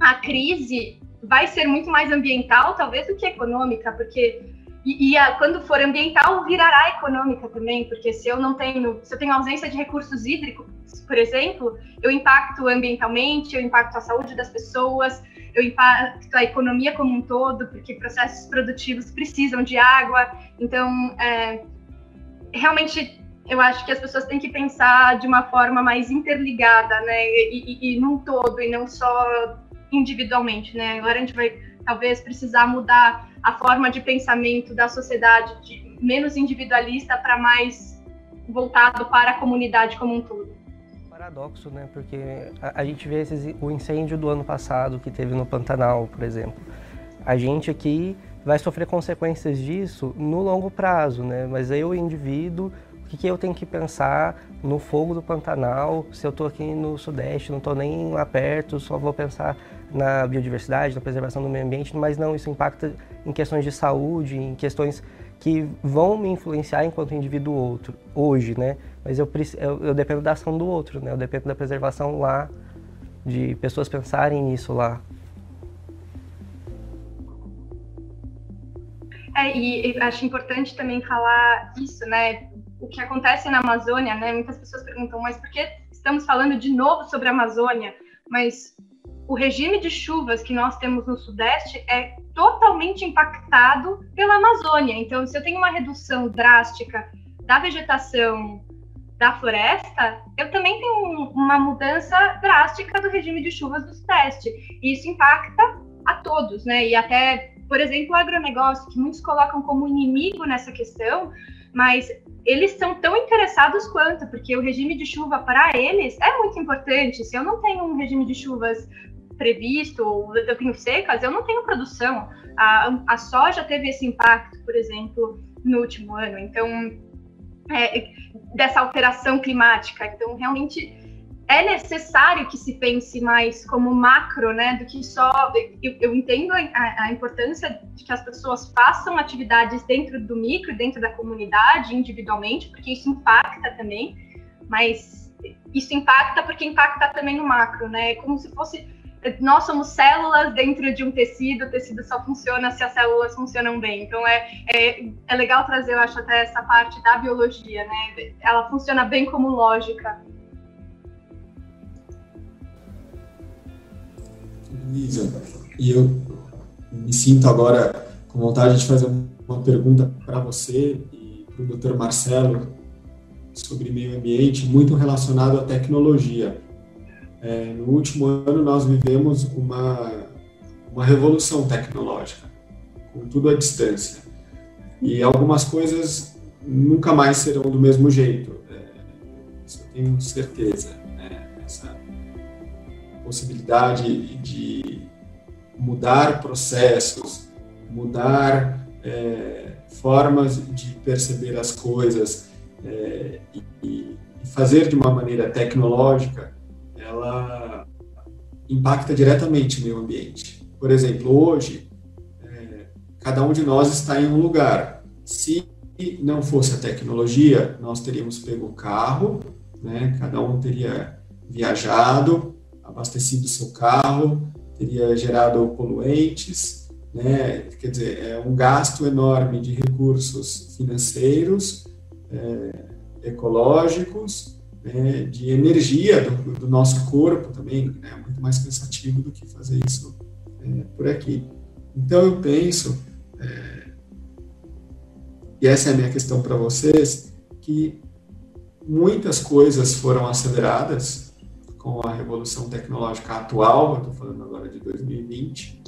A crise vai ser muito mais ambiental, talvez, do que econômica, porque e, e a, quando for ambiental, virará econômica também, porque se eu não tenho, se eu tenho ausência de recursos hídricos, por exemplo, eu impacto ambientalmente, eu impacto a saúde das pessoas, eu impacto a economia como um todo, porque processos produtivos precisam de água. Então, é, realmente, eu acho que as pessoas têm que pensar de uma forma mais interligada, né, e, e, e num todo, e não só individualmente, né. Agora a gente vai talvez precisar mudar a forma de pensamento da sociedade de menos individualista para mais voltado para a comunidade como um todo. Paradoxo, né? Porque a, a gente vê esses, o incêndio do ano passado que teve no Pantanal, por exemplo. A gente aqui vai sofrer consequências disso no longo prazo, né? Mas eu, indivíduo, o que, que eu tenho que pensar no fogo do Pantanal? Se eu estou aqui no Sudeste, não estou nem lá perto, só vou pensar na biodiversidade, na preservação do meio ambiente, mas não, isso impacta em questões de saúde, em questões que vão me influenciar enquanto indivíduo outro, hoje, né? Mas eu, eu, eu dependo da ação do outro, né? Eu dependo da preservação lá, de pessoas pensarem nisso lá. É, e acho importante também falar isso, né? O que acontece na Amazônia, né? Muitas pessoas perguntam, mas por que estamos falando de novo sobre a Amazônia? Mas o regime de chuvas que nós temos no Sudeste é totalmente impactado pela Amazônia. Então, se eu tenho uma redução drástica da vegetação da floresta, eu também tenho uma mudança drástica do regime de chuvas do Sudeste. E isso impacta a todos, né? E até, por exemplo, o agronegócio, que muitos colocam como inimigo nessa questão, mas eles são tão interessados quanto, porque o regime de chuva para eles é muito importante. Se eu não tenho um regime de chuvas previsto, ou eu tenho secas, eu não tenho produção. A, a soja teve esse impacto, por exemplo, no último ano. Então, é, dessa alteração climática. Então, realmente é necessário que se pense mais como macro, né, do que só. Eu, eu entendo a, a, importância de que as pessoas façam atividades dentro do micro, dentro da comunidade, individualmente, porque isso impacta também, mas isso impacta porque impacta também no macro, né? É como se fosse nós somos células dentro de um tecido, o tecido só funciona se as células funcionam bem. Então é, é, é legal trazer, eu acho, até essa parte da biologia, né? Ela funciona bem como lógica. Luísa, e eu me sinto agora com vontade de fazer uma pergunta para você e para o Dr. Marcelo sobre meio ambiente, muito relacionado à tecnologia. É, no último ano, nós vivemos uma, uma revolução tecnológica, com tudo à distância. E algumas coisas nunca mais serão do mesmo jeito, é, isso eu tenho certeza. Né? Essa possibilidade de mudar processos, mudar é, formas de perceber as coisas é, e, e fazer de uma maneira tecnológica ela impacta diretamente o meio ambiente. Por exemplo, hoje, é, cada um de nós está em um lugar. Se não fosse a tecnologia, nós teríamos pego o carro, né? cada um teria viajado, abastecido seu carro, teria gerado poluentes, né? quer dizer, é um gasto enorme de recursos financeiros, é, ecológicos, né? de energia do, do, nosso corpo também, né? é muito mais cansativo do que fazer isso é, por aqui. Então eu penso, é, e essa é a minha questão para vocês, que muitas coisas foram aceleradas com a revolução tecnológica atual, estou falando agora de 2020,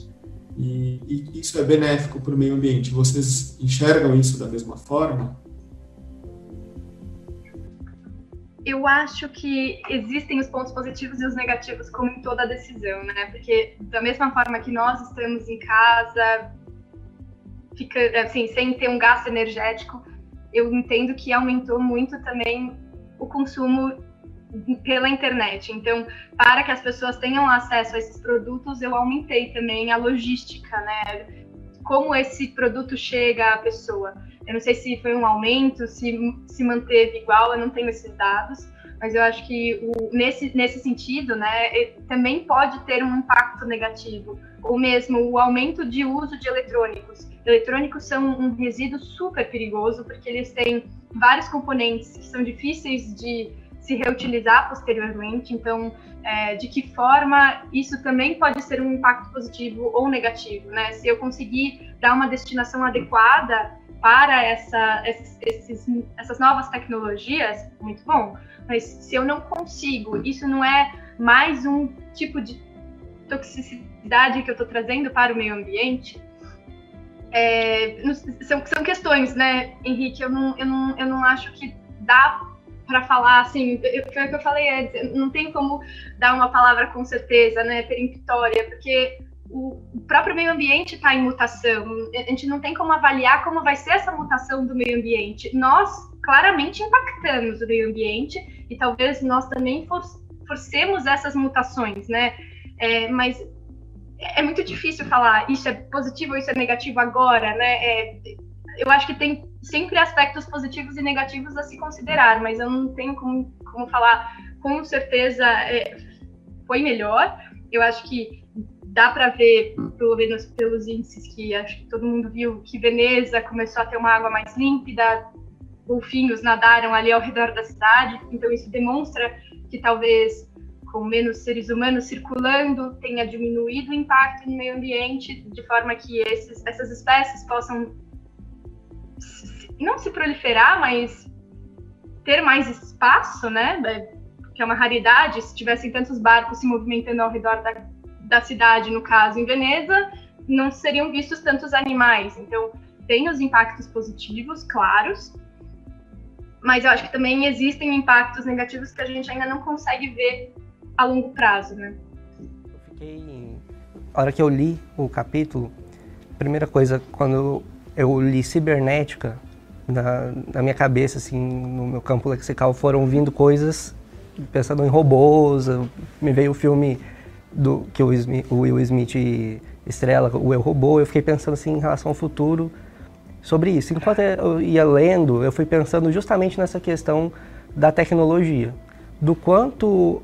e, e isso é benéfico para o meio ambiente. Vocês enxergam isso da mesma forma? Eu acho que existem os pontos positivos e os negativos, como em toda decisão, né? Porque da mesma forma que nós estamos em casa, fica assim, sem ter um gasto energético, eu entendo que aumentou muito também o consumo pela internet. Então, para que as pessoas tenham acesso a esses produtos, eu aumentei também a logística, né? Como esse produto chega à pessoa. Eu não sei se foi um aumento, se se manteve igual, eu não tenho esses dados, mas eu acho que o, nesse, nesse sentido, né, também pode ter um impacto negativo, ou mesmo o aumento de uso de eletrônicos. Eletrônicos são um resíduo super perigoso, porque eles têm vários componentes que são difíceis de se reutilizar posteriormente. Então, é, de que forma isso também pode ser um impacto positivo ou negativo, né? Se eu conseguir dar uma destinação adequada para essa, esses, essas novas tecnologias, muito bom. Mas se eu não consigo, isso não é mais um tipo de toxicidade que eu estou trazendo para o meio ambiente. É, são, são questões, né, Henrique? Eu não, eu, não, eu não acho que dá para falar assim, foi o que eu falei antes, não tem como dar uma palavra com certeza, né, peremptória, porque o próprio meio ambiente está em mutação. A gente não tem como avaliar como vai ser essa mutação do meio ambiente. Nós claramente impactamos o meio ambiente e talvez nós também for, forcemos essas mutações, né? É, mas é muito difícil falar isso é positivo ou isso é negativo agora, né? É, eu acho que tem sempre aspectos positivos e negativos a se considerar, mas eu não tenho como, como falar com certeza é, foi melhor. Eu acho que dá para ver, pelo menos pelos índices que acho que todo mundo viu, que Veneza começou a ter uma água mais límpida, golfinhos nadaram ali ao redor da cidade, então isso demonstra que talvez com menos seres humanos circulando tenha diminuído o impacto no meio ambiente, de forma que esses, essas espécies possam não se proliferar, mas ter mais espaço, né? Que é uma raridade. Se tivessem tantos barcos se movimentando ao redor da, da cidade, no caso em Veneza, não seriam vistos tantos animais. Então, tem os impactos positivos, claros, mas eu acho que também existem impactos negativos que a gente ainda não consegue ver a longo prazo, né? Eu fiquei. A hora que eu li o capítulo, primeira coisa, quando eu li cibernética, na, na, minha cabeça, assim, no meu campo lexical, foram vindo coisas pensando em robôs. Me veio o filme do que o, Smith, o Will Smith estrela, o Eu Robô. Eu fiquei pensando assim em relação ao futuro sobre isso. Enquanto eu ia lendo, eu fui pensando justamente nessa questão da tecnologia, do quanto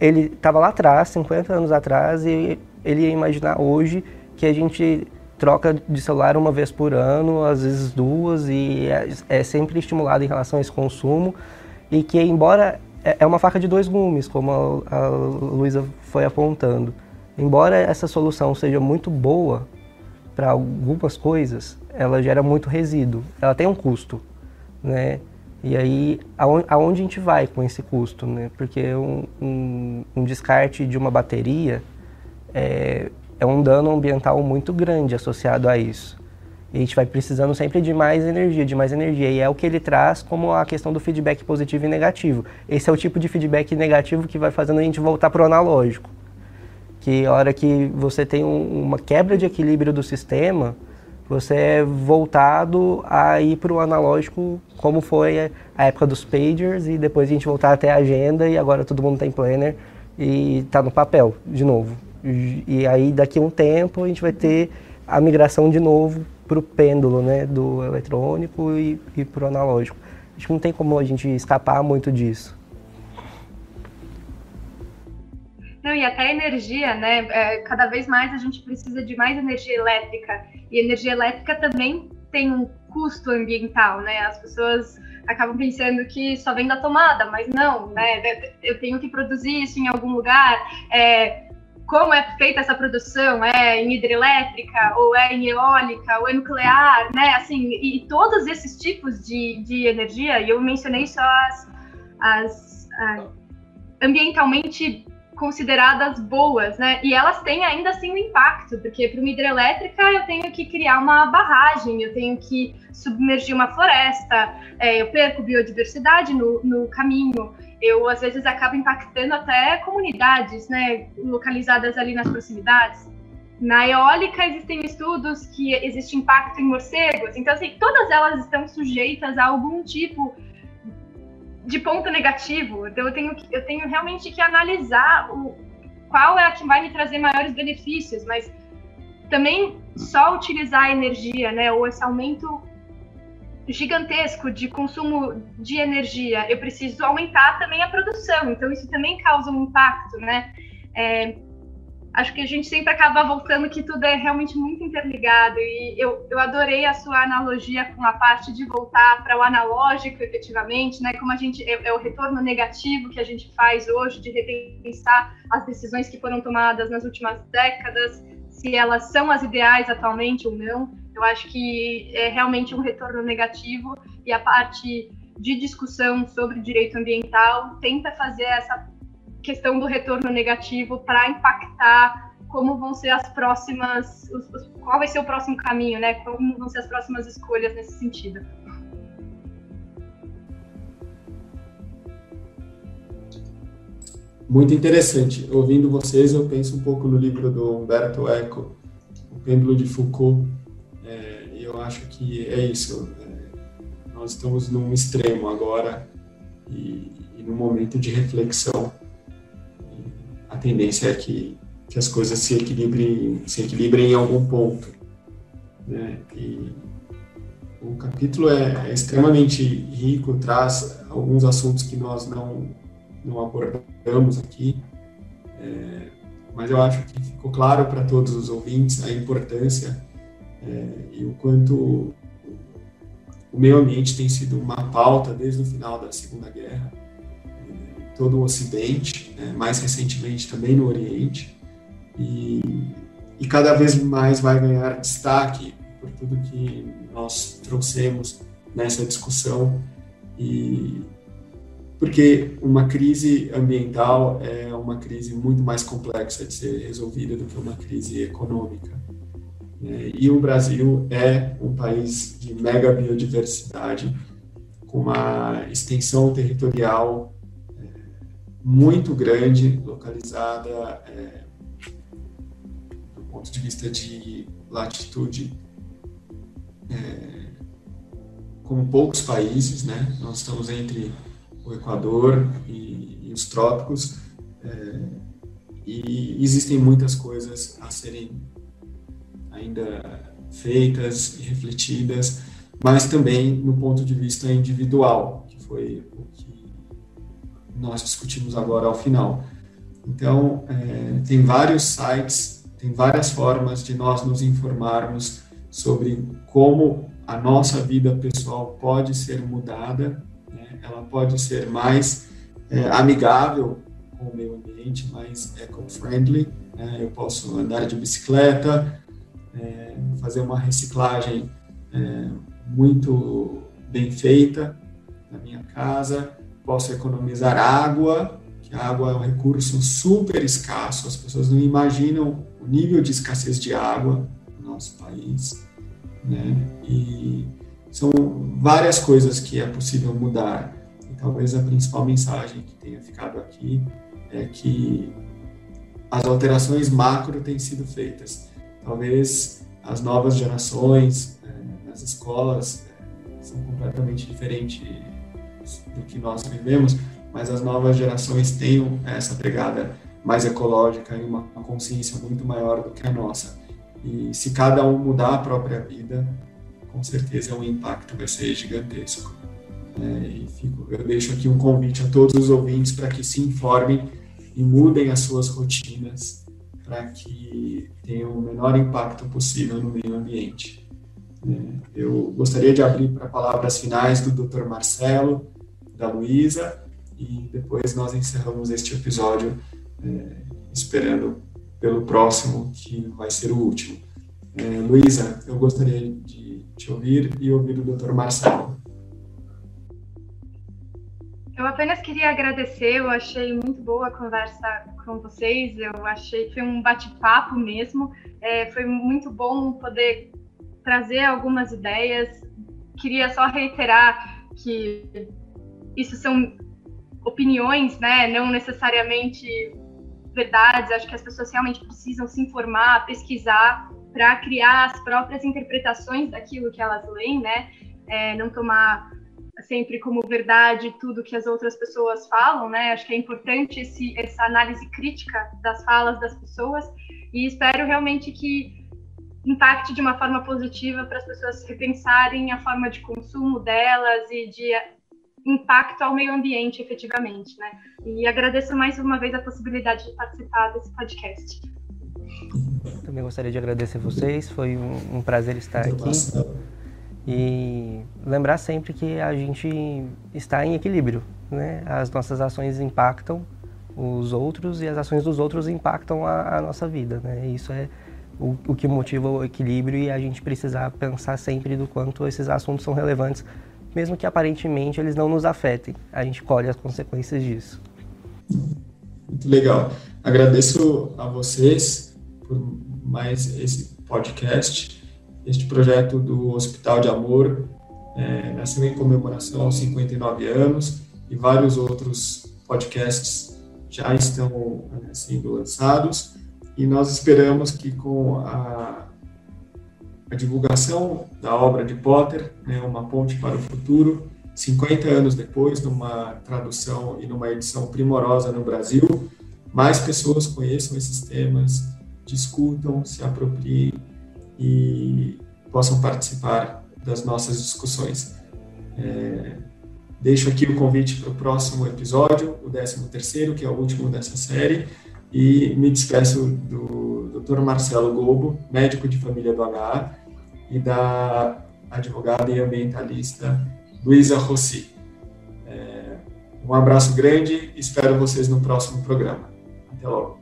ele estava lá atrás, 50 anos atrás, e ele ia imaginar hoje que a gente troca de celular uma vez por ano, às vezes duas, e é, é sempre estimulado em relação a esse consumo. E que, embora é, é uma faca de dois gumes, como a, a Luísa foi apontando, embora essa solução seja muito boa para algumas coisas, ela gera muito resíduo, ela tem um custo, né? E aí, aonde, a gente vai com esse custo, né? Porque um, um, um descarte de uma bateria é, é um dano ambiental muito grande associado a isso. E a gente vai precisando sempre de mais energia, de mais energia. E é o que ele traz como a questão do feedback positivo e negativo. Esse é o tipo de feedback negativo que vai fazendo a gente voltar para o analógico. Que a hora que você tem um, uma quebra de equilíbrio do sistema, você é voltado a ir para o analógico, como foi a época dos pagers, e depois a gente voltar até a agenda, e agora todo mundo tem planner e está no papel de novo. E aí daqui a um tempo a gente vai ter a migração de novo para o pêndulo, né, do eletrônico e, e para o analógico. Acho que não tem como a gente escapar muito disso. Não, e até energia, né? É, cada vez mais a gente precisa de mais energia elétrica. E energia elétrica também tem um custo ambiental, né? As pessoas acabam pensando que só vem da tomada, mas não, né? Eu tenho que produzir isso em algum lugar. É, como é feita essa produção? É em hidrelétrica, ou é em eólica, ou é nuclear, né? Assim, e, todos esses tipos de, de energia, e eu mencionei só as, as, as ambientalmente consideradas boas, né? E elas têm ainda assim um impacto, porque para uma hidrelétrica eu tenho que criar uma barragem, eu tenho que submergir uma floresta, é, eu perco biodiversidade no, no caminho, eu às vezes acabo impactando até comunidades, né? Localizadas ali nas proximidades. Na eólica existem estudos que existe impacto em morcegos, então assim, todas elas estão sujeitas a algum tipo de ponto negativo. Então eu tenho, eu tenho realmente que analisar o, qual é a que vai me trazer maiores benefícios, mas também só utilizar a energia, né, ou esse aumento gigantesco de consumo de energia, eu preciso aumentar também a produção. Então isso também causa um impacto, né? É, acho que a gente sempre acaba voltando que tudo é realmente muito interligado e eu, eu adorei a sua analogia com a parte de voltar para o analógico efetivamente, né, como a gente é, é, o retorno negativo que a gente faz hoje de repensar as decisões que foram tomadas nas últimas décadas, se elas são as ideais atualmente ou não. Eu acho que é realmente um retorno negativo e a parte de discussão sobre direito ambiental tenta fazer essa questão do retorno negativo para impactar como vão ser as próximas, os, os, qual vai ser o próximo caminho, né? Como vão ser as próximas escolhas nesse sentido. Muito interessante. Ouvindo vocês, eu penso um pouco no livro do Humberto Eco, O Pêndulo de Foucault. É, e eu acho que é isso. É, nós estamos num extremo agora e, e num momento de reflexão a tendência é que, que as coisas se equilibrem, se equilibrem em algum ponto. Né? E o capítulo é, é extremamente rico, traz alguns assuntos que nós não, não abordamos aqui, é, mas eu acho que ficou claro para todos os ouvintes a importância é, e o quanto o meio ambiente tem sido uma pauta desde o final da Segunda Guerra todo o Ocidente, né, mais recentemente também no Oriente, e, e cada vez mais vai ganhar destaque por tudo que nós trouxemos nessa discussão e porque uma crise ambiental é uma crise muito mais complexa de ser resolvida do que uma crise econômica. Né. E o Brasil é um país de mega biodiversidade, com uma extensão territorial muito grande, localizada é, do ponto de vista de latitude, é, poucos países, né? Nós estamos entre o Equador e, e os trópicos é, e existem muitas coisas a serem ainda feitas e refletidas, mas também no ponto de vista individual, que foi o que nós discutimos agora ao final. Então, é, tem vários sites, tem várias formas de nós nos informarmos sobre como a nossa vida pessoal pode ser mudada, né? ela pode ser mais é, amigável com o meio ambiente, mais eco-friendly. Né? Eu posso andar de bicicleta, é, fazer uma reciclagem é, muito bem feita na minha casa, posso economizar água, que a água é um recurso super escasso, as pessoas não imaginam o nível de escassez de água no nosso país, né? E são várias coisas que é possível mudar. E talvez a principal mensagem que tenha ficado aqui é que as alterações macro têm sido feitas. Talvez as novas gerações é, nas escolas é, são completamente diferentes do que nós vivemos, mas as novas gerações tenham essa pegada mais ecológica e uma consciência muito maior do que a nossa. E se cada um mudar a própria vida, com certeza o impacto vai ser gigantesco. É, e fico, eu deixo aqui um convite a todos os ouvintes para que se informem e mudem as suas rotinas para que tenham o menor impacto possível no meio ambiente. É, eu gostaria de abrir para palavras finais do Dr. Marcelo, da Luísa, e depois nós encerramos este episódio é, esperando pelo próximo, que vai ser o último. É, Luísa, eu gostaria de te ouvir e ouvir o Dr. Marcelo. Eu apenas queria agradecer, eu achei muito boa a conversa com vocês, eu achei que foi um bate-papo mesmo, é, foi muito bom poder trazer algumas ideias. Queria só reiterar que isso são opiniões, né, não necessariamente verdades. Acho que as pessoas realmente precisam se informar, pesquisar para criar as próprias interpretações daquilo que elas leem, né? É, não tomar sempre como verdade tudo que as outras pessoas falam, né? Acho que é importante esse, essa análise crítica das falas das pessoas e espero realmente que impacte de uma forma positiva para as pessoas repensarem a forma de consumo delas e de impacto ao meio ambiente, efetivamente, né? E agradeço mais uma vez a possibilidade de participar desse podcast. Também gostaria de agradecer vocês, foi um, um prazer estar aqui. E lembrar sempre que a gente está em equilíbrio, né? As nossas ações impactam os outros e as ações dos outros impactam a, a nossa vida, né? Isso é o, o, que motiva o equilíbrio e a gente precisar pensar sempre do quanto esses assuntos são relevantes, mesmo que aparentemente eles não nos afetem. A gente colhe as consequências disso. Muito legal. Agradeço a vocês por mais esse podcast este projeto do Hospital de Amor é, nasceu em comemoração aos 59 anos e vários outros podcasts já estão é, sendo lançados e nós esperamos que com a, a divulgação da obra de Potter, né, Uma Ponte para o Futuro, 50 anos depois, numa tradução e numa edição primorosa no Brasil, mais pessoas conheçam esses temas, discutam, se apropriem e possam participar das nossas discussões. É, deixo aqui o convite para o próximo episódio, o 13º, que é o último dessa série, e me despeço do Dr. Marcelo Gobo, médico de família do HA, e da advogada e ambientalista Luísa Rossi. É, um abraço grande, espero vocês no próximo programa. Até logo.